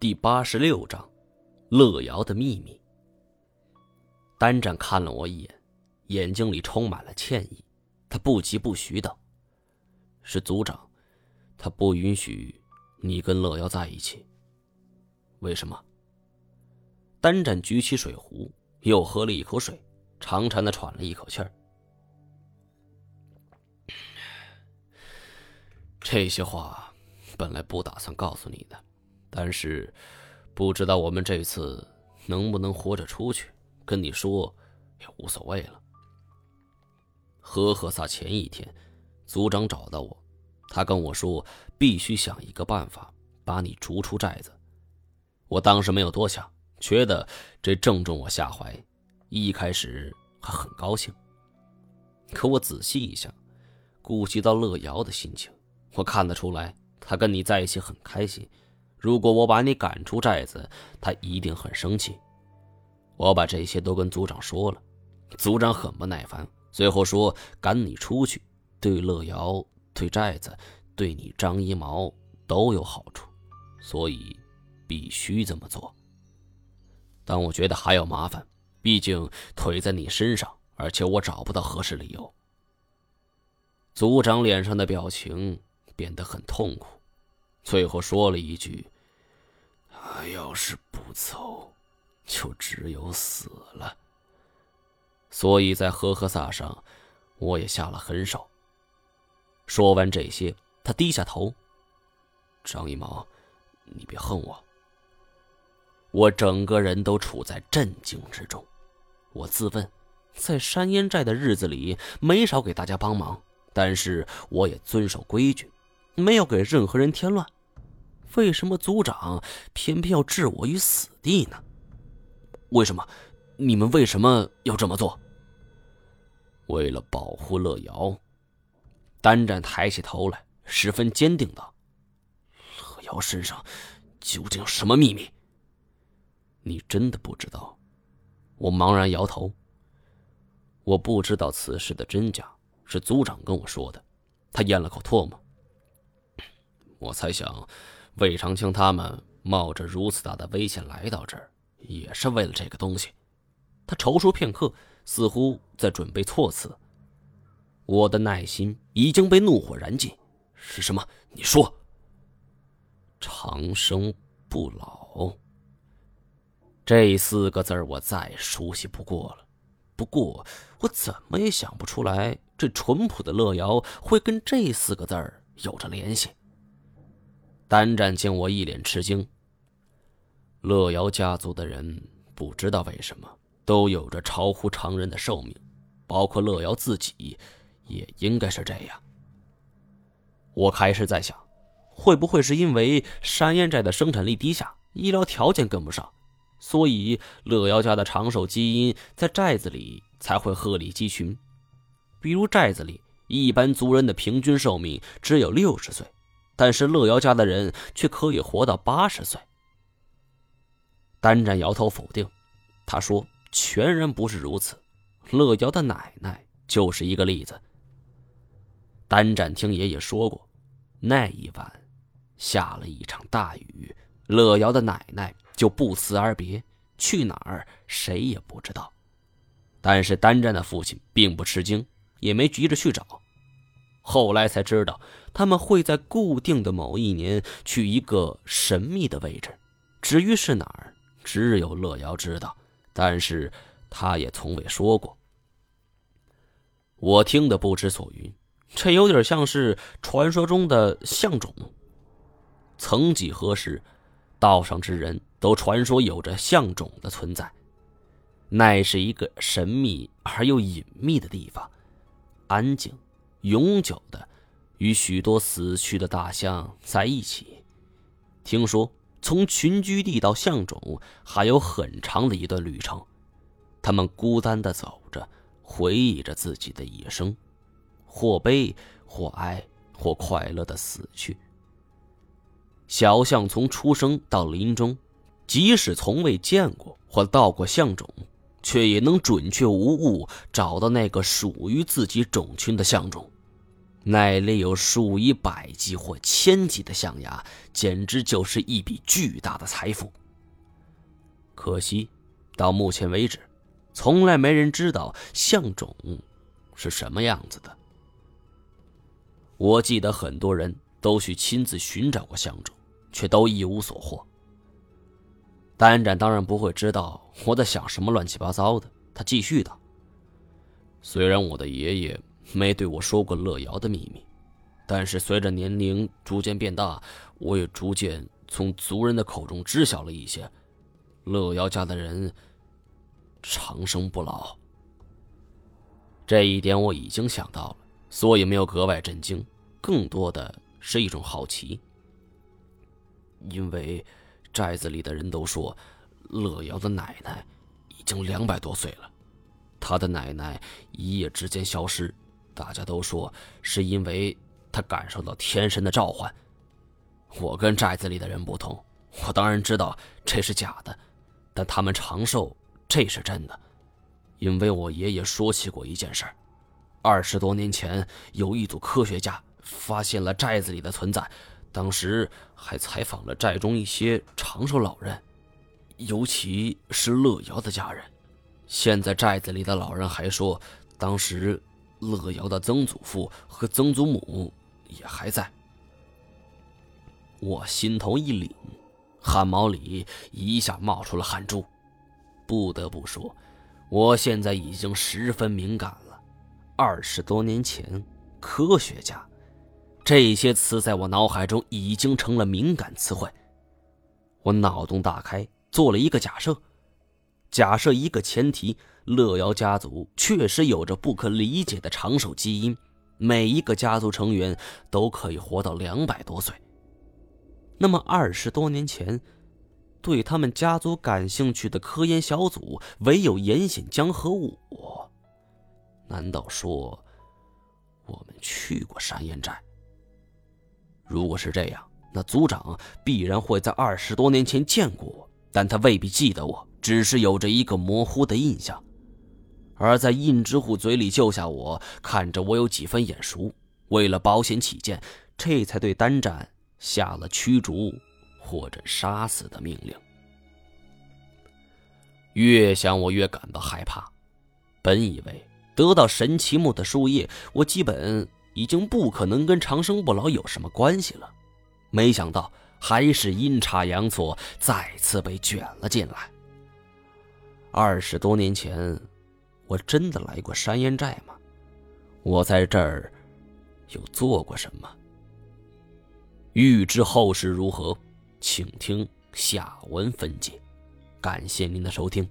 第八十六章，乐瑶的秘密。单战看了我一眼，眼睛里充满了歉意。他不疾不徐道：“是族长，他不允许你跟乐瑶在一起。为什么？”单战举起水壶，又喝了一口水，长长的喘了一口气儿。这些话本来不打算告诉你的。但是，不知道我们这次能不能活着出去，跟你说也无所谓了。呵呵撒前一天，族长找到我，他跟我说必须想一个办法把你逐出寨子。我当时没有多想，觉得这正中我下怀，一开始还很高兴。可我仔细一想，顾及到乐瑶的心情，我看得出来，他跟你在一起很开心。如果我把你赶出寨子，他一定很生气。我把这些都跟族长说了，族长很不耐烦，最后说赶你出去，对乐瑶、对寨子、对你张一毛都有好处，所以必须这么做。但我觉得还有麻烦，毕竟腿在你身上，而且我找不到合适理由。族长脸上的表情变得很痛苦。最后说了一句：“他要是不走，就只有死了。”所以在呵呵萨上，我也下了狠手。说完这些，他低下头：“张一毛，你别恨我。”我整个人都处在震惊之中。我自问，在山烟寨的日子里，没少给大家帮忙，但是我也遵守规矩，没有给任何人添乱。为什么族长偏偏要置我于死地呢？为什么？你们为什么要这么做？为了保护乐瑶。单战抬起头来，十分坚定道：“乐瑶身上究竟有什么秘密？你真的不知道？”我茫然摇头。我不知道此事的真假，是族长跟我说的。他咽了口唾沫。我猜想。魏长青他们冒着如此大的危险来到这儿，也是为了这个东西。他踌躇片刻，似乎在准备措辞。我的耐心已经被怒火燃尽。是什么？你说。长生不老。这四个字我再熟悉不过了。不过我怎么也想不出来，这淳朴的乐瑶会跟这四个字有着联系。单战见我一脸吃惊。乐瑶家族的人不知道为什么都有着超乎常人的寿命，包括乐瑶自己，也应该是这样。我开始在想，会不会是因为山烟寨的生产力低下，医疗条件跟不上，所以乐瑶家的长寿基因在寨子里才会鹤立鸡群？比如寨子里一般族人的平均寿命只有六十岁。但是乐瑶家的人却可以活到八十岁。单战摇头否定，他说：“全然不是如此。乐瑶的奶奶就是一个例子。”单战听爷爷说过，那一晚下了一场大雨，乐瑶的奶奶就不辞而别，去哪儿谁也不知道。但是单战的父亲并不吃惊，也没急着去找。后来才知道，他们会在固定的某一年去一个神秘的位置，至于是哪儿，只有乐瑶知道。但是他也从未说过。我听得不知所云，这有点像是传说中的象种。曾几何时，道上之人都传说有着象种的存在，那是一个神秘而又隐秘的地方，安静。永久的与许多死去的大象在一起。听说从群居地到象种还有很长的一段旅程，他们孤单的走着，回忆着自己的一生，或悲或哀或快乐的死去。小象从出生到临终，即使从未见过或到过象种。却也能准确无误找到那个属于自己种群的象种。那里有数以百计或千计的象牙，简直就是一笔巨大的财富。可惜，到目前为止，从来没人知道象种是什么样子的。我记得很多人都去亲自寻找过象种，却都一无所获。单展当然不会知道我在想什么乱七八糟的，他继续道：“虽然我的爷爷没对我说过乐瑶的秘密，但是随着年龄逐渐变大，我也逐渐从族人的口中知晓了一些。”乐瑶家的人长生不老，这一点我已经想到了，所以没有格外震惊，更多的是一种好奇。因为寨子里的人都说，乐瑶的奶奶已经两百多岁了，他的奶奶一夜之间消失，大家都说是因为他感受到天神的召唤。我跟寨子里的人不同，我当然知道这是假的。但他们长寿，这是真的，因为我爷爷说起过一件事儿：二十多年前，有一组科学家发现了寨子里的存在，当时还采访了寨中一些长寿老人，尤其是乐瑶的家人。现在寨子里的老人还说，当时乐瑶的曾祖父和曾祖母也还在。我心头一凛。汗毛里一下冒出了汗珠，不得不说，我现在已经十分敏感了。二十多年前，科学家，这些词在我脑海中已经成了敏感词汇。我脑洞大开，做了一个假设：假设一个前提，乐瑶家族确实有着不可理解的长寿基因，每一个家族成员都可以活到两百多岁。那么二十多年前，对他们家族感兴趣的科研小组，唯有严显江和我。难道说，我们去过山岩寨？如果是这样，那族长必然会在二十多年前见过我，但他未必记得我，只是有着一个模糊的印象。而在印之户嘴里救下我，看着我有几分眼熟，为了保险起见，这才对单战。下了驱逐或者杀死的命令。越想我越感到害怕。本以为得到神奇木的树叶，我基本已经不可能跟长生不老有什么关系了。没想到还是阴差阳错，再次被卷了进来。二十多年前，我真的来过山烟寨吗？我在这儿又做过什么？欲知后事如何，请听下文分解。感谢您的收听。